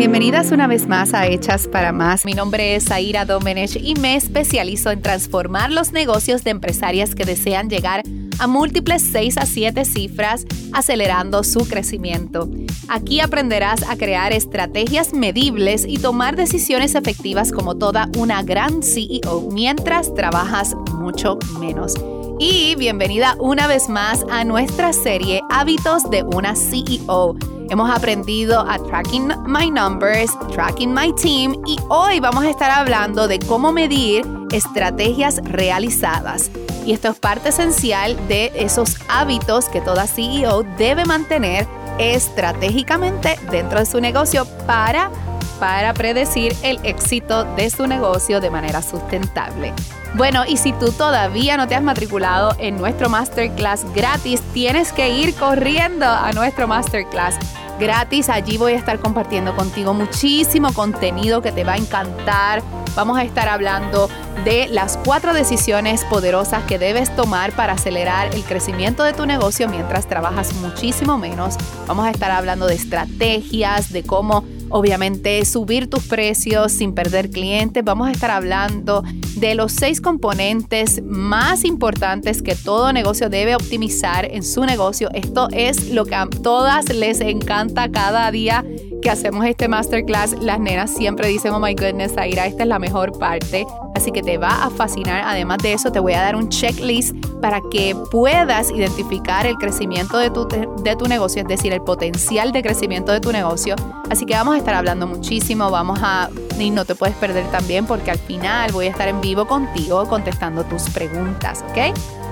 Bienvenidas una vez más a Hechas para Más. Mi nombre es Aira Domenech y me especializo en transformar los negocios de empresarias que desean llegar a múltiples 6 a 7 cifras, acelerando su crecimiento. Aquí aprenderás a crear estrategias medibles y tomar decisiones efectivas como toda una gran CEO mientras trabajas mucho menos. Y bienvenida una vez más a nuestra serie Hábitos de una CEO Hemos aprendido a tracking my numbers, tracking my team y hoy vamos a estar hablando de cómo medir estrategias realizadas. Y esto es parte esencial de esos hábitos que toda CEO debe mantener estratégicamente dentro de su negocio para para predecir el éxito de su negocio de manera sustentable. Bueno, y si tú todavía no te has matriculado en nuestro masterclass gratis, tienes que ir corriendo a nuestro masterclass gratis. Allí voy a estar compartiendo contigo muchísimo contenido que te va a encantar. Vamos a estar hablando de las cuatro decisiones poderosas que debes tomar para acelerar el crecimiento de tu negocio mientras trabajas muchísimo menos. Vamos a estar hablando de estrategias, de cómo obviamente subir tus precios sin perder clientes. Vamos a estar hablando de los seis componentes más importantes que todo negocio debe optimizar en su negocio. Esto es lo que a todas les encanta cada día que hacemos este masterclass. Las nenas siempre dicen, oh my goodness, Aira, esta es la mejor parte. Así que te va a fascinar. Además de eso, te voy a dar un checklist para que puedas identificar el crecimiento de tu, de tu negocio, es decir, el potencial de crecimiento de tu negocio. Así que vamos a estar hablando muchísimo, vamos a, y no te puedes perder también porque al final voy a estar en vivo contigo contestando tus preguntas.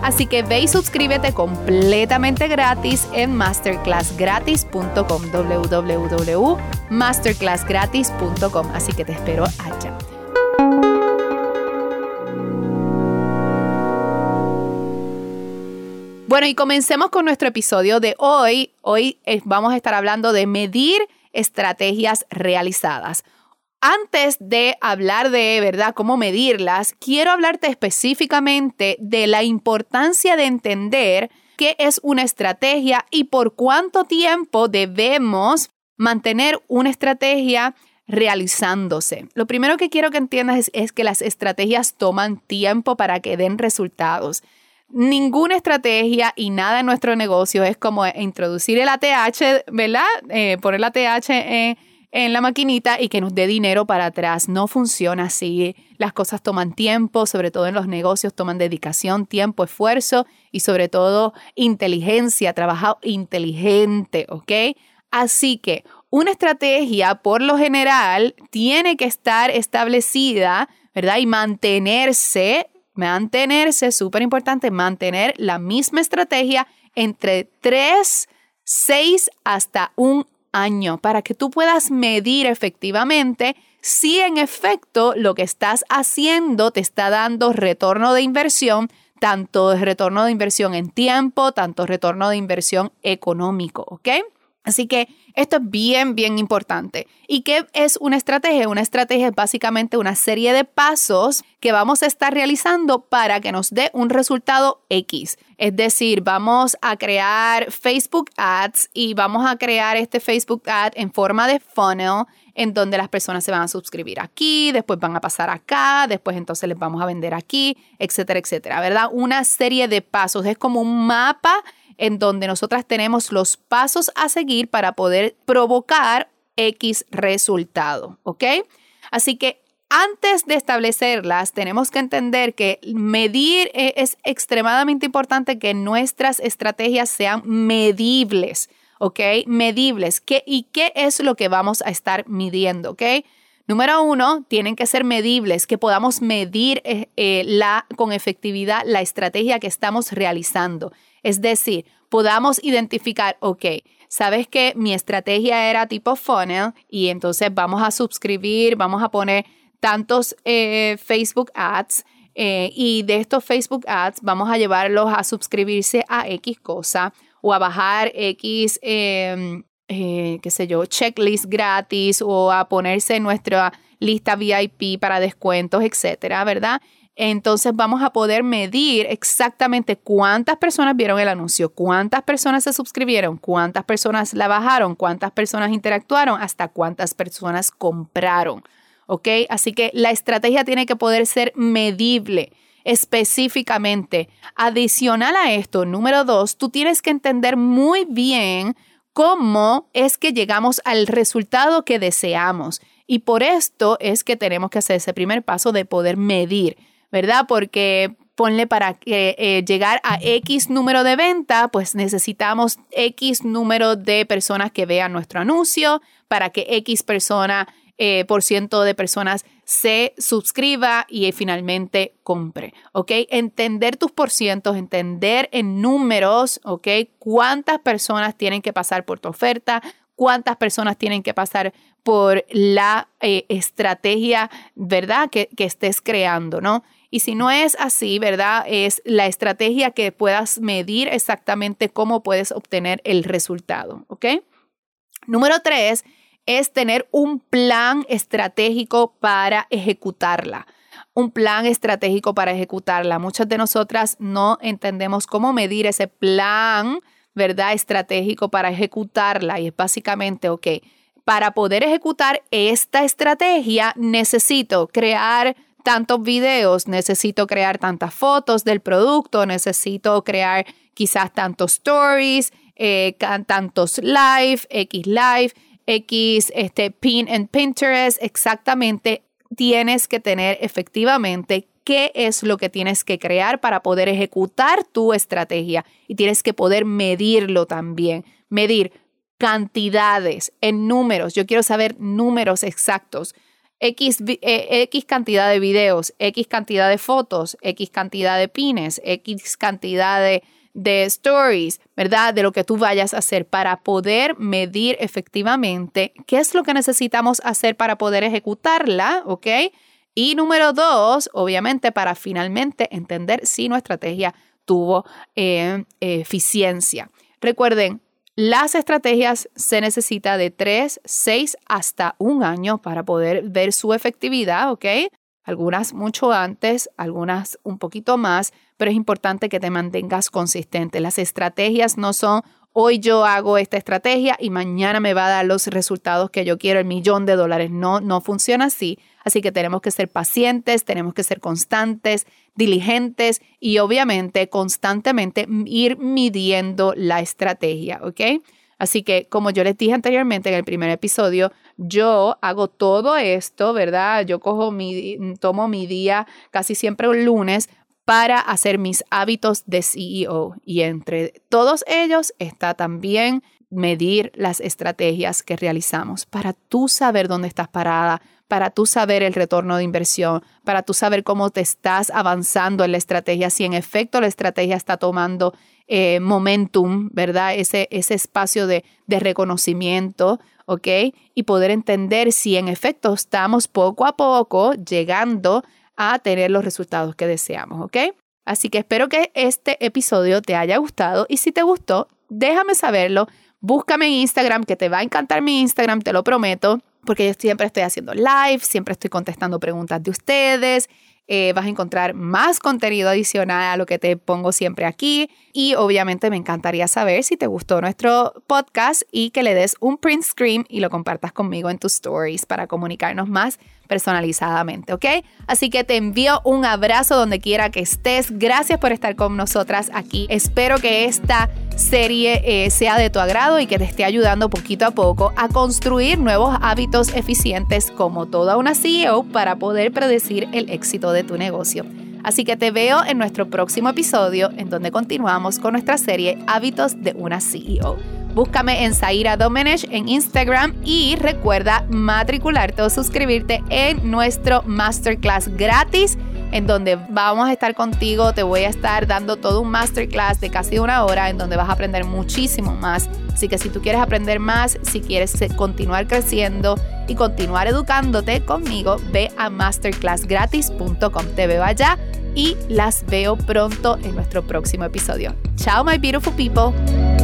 Así que ve y suscríbete completamente gratis en masterclassgratis.com www.masterclassgratis.com Así que te espero allá. Bueno, y comencemos con nuestro episodio de hoy. Hoy vamos a estar hablando de medir estrategias realizadas. Antes de hablar de, ¿verdad?, cómo medirlas, quiero hablarte específicamente de la importancia de entender qué es una estrategia y por cuánto tiempo debemos mantener una estrategia realizándose. Lo primero que quiero que entiendas es, es, que las estrategias toman tiempo para que den resultados. Ninguna estrategia y nada en nuestro negocio es como introducir el ATH, ¿verdad? Eh, poner el ATH en la maquinita y que nos dé dinero para atrás. No funciona así. Las cosas toman tiempo, sobre todo en los negocios, toman dedicación, tiempo, esfuerzo y sobre todo inteligencia, trabajo inteligente, ¿ok? Así que una estrategia, por lo general, tiene que estar establecida, ¿verdad? Y mantenerse mantenerse, súper importante, mantener la misma estrategia entre 3, 6 hasta un año para que tú puedas medir efectivamente si en efecto lo que estás haciendo te está dando retorno de inversión, tanto retorno de inversión en tiempo, tanto retorno de inversión económico. Así que esto es bien, bien importante. ¿Y qué es una estrategia? Una estrategia es básicamente una serie de pasos que vamos a estar realizando para que nos dé un resultado X. Es decir, vamos a crear Facebook Ads y vamos a crear este Facebook Ad en forma de funnel en donde las personas se van a suscribir aquí, después van a pasar acá, después entonces les vamos a vender aquí, etcétera, etcétera, ¿verdad? Una serie de pasos. Es como un mapa en donde nosotras tenemos los pasos a seguir para poder provocar X resultado, ¿ok? Así que antes de establecerlas, tenemos que entender que medir e, es extremadamente importante que nuestras estrategias sean medibles, ¿ok? Medibles. ¿Qué, ¿Y qué es lo que vamos a estar midiendo, ¿ok? Número uno, tienen que ser medibles, que podamos medir eh, eh, la, con efectividad la estrategia que estamos realizando. Es decir, podamos identificar, ok, sabes que mi estrategia era tipo funnel y entonces vamos a suscribir, vamos a poner tantos eh, Facebook ads y de estos Facebook ads vamos a llevarlos a suscribirse a X cosa o a bajar X em, eh, qué sé yo, checklist gratis o a ponerse en nuestra lista VIP para descuentos, etcétera, ¿verdad? Entonces vamos a poder medir exactamente cuántas personas vieron el anuncio, cuántas personas se suscribieron, cuántas personas la bajaron, cuántas personas interactuaron, hasta cuántas personas compraron. ¿Ok? Así que la estrategia tiene que poder ser medible específicamente. Adicional a esto, número dos, tú tienes que entender muy bien cómo es que llegamos al resultado que deseamos. Y por esto es que tenemos que hacer ese primer paso de poder medir, ¿verdad? Porque ponle para eh, llegar a X número de venta, pues necesitamos X número de personas que vean nuestro anuncio, para que X persona, eh, por ciento de personas se suscriba y finalmente compre, ¿ok? Entender tus porcientos, entender en números, ¿ok? Cuántas personas tienen que pasar por tu oferta, cuántas personas tienen que pasar por la eh, estrategia, ¿verdad? Que, que estés creando, ¿no? Y si no es así, ¿verdad? Es la estrategia que puedas medir exactamente cómo puedes obtener el resultado, ¿ok? Número tres, es tener un plan estratégico para ejecutarla. Un plan estratégico para ejecutarla. Muchas de nosotras no entendemos cómo medir ese plan, ¿verdad? Estratégico para ejecutarla. Y es básicamente, ok, para poder ejecutar esta estrategia necesito crear tantos videos, necesito crear tantas fotos del producto, necesito crear quizás tantos stories, eh, tantos live, X live, X, este, pin en Pinterest, exactamente tienes que tener efectivamente qué es lo que tienes que crear para poder ejecutar tu estrategia y tienes que poder medirlo también, medir cantidades en números. Yo quiero saber números exactos. X, eh, X cantidad de videos, X cantidad de fotos, X cantidad de pines, X cantidad de de stories, ¿verdad? De lo que tú vayas a hacer para poder medir efectivamente qué es lo que necesitamos hacer para poder ejecutarla, ¿ok? Y número dos, obviamente, para finalmente entender si nuestra estrategia tuvo eh, eficiencia. Recuerden, las estrategias se necesita de tres, seis hasta un año para poder ver su efectividad, ¿ok? Algunas mucho antes, algunas un poquito más, pero es importante que te mantengas consistente. Las estrategias no son hoy yo hago esta estrategia y mañana me va a dar los resultados que yo quiero, el millón de dólares. No, no funciona así. Así que tenemos que ser pacientes, tenemos que ser constantes, diligentes y obviamente constantemente ir midiendo la estrategia, ¿ok? Así que como yo les dije anteriormente en el primer episodio, yo hago todo esto, ¿verdad? Yo cojo mi, tomo mi día casi siempre un lunes para hacer mis hábitos de CEO. Y entre todos ellos está también medir las estrategias que realizamos para tú saber dónde estás parada, para tú saber el retorno de inversión, para tú saber cómo te estás avanzando en la estrategia, si en efecto la estrategia está tomando eh, momentum, ¿verdad? Ese, ese espacio de, de reconocimiento, ¿ok? Y poder entender si en efecto estamos poco a poco llegando a tener los resultados que deseamos, ¿ok? Así que espero que este episodio te haya gustado y si te gustó, déjame saberlo. Búscame en Instagram, que te va a encantar mi Instagram, te lo prometo, porque yo siempre estoy haciendo live, siempre estoy contestando preguntas de ustedes eh, vas a encontrar más contenido adicional a lo que te pongo siempre aquí. Y obviamente me encantaría saber si te gustó nuestro podcast y que le des un print screen y lo compartas conmigo en tus stories para comunicarnos más personalizadamente, ¿ok? Así que te envío un abrazo donde quiera que estés. Gracias por estar con nosotras aquí. Espero que esta serie eh, sea de tu agrado y que te esté ayudando poquito a poco a construir nuevos hábitos eficientes como toda una CEO para poder predecir el éxito de tu negocio. Así que te veo en nuestro próximo episodio en donde continuamos con nuestra serie Hábitos de una CEO. Búscame en Zaira Domenech en Instagram y recuerda matricularte o suscribirte en nuestro masterclass gratis en donde vamos a estar contigo, te voy a estar dando todo un masterclass de casi una hora en donde vas a aprender muchísimo más. Así que si tú quieres aprender más, si quieres continuar creciendo y continuar educándote conmigo, ve a masterclassgratis.com. Te veo allá y las veo pronto en nuestro próximo episodio. Chao, my beautiful people.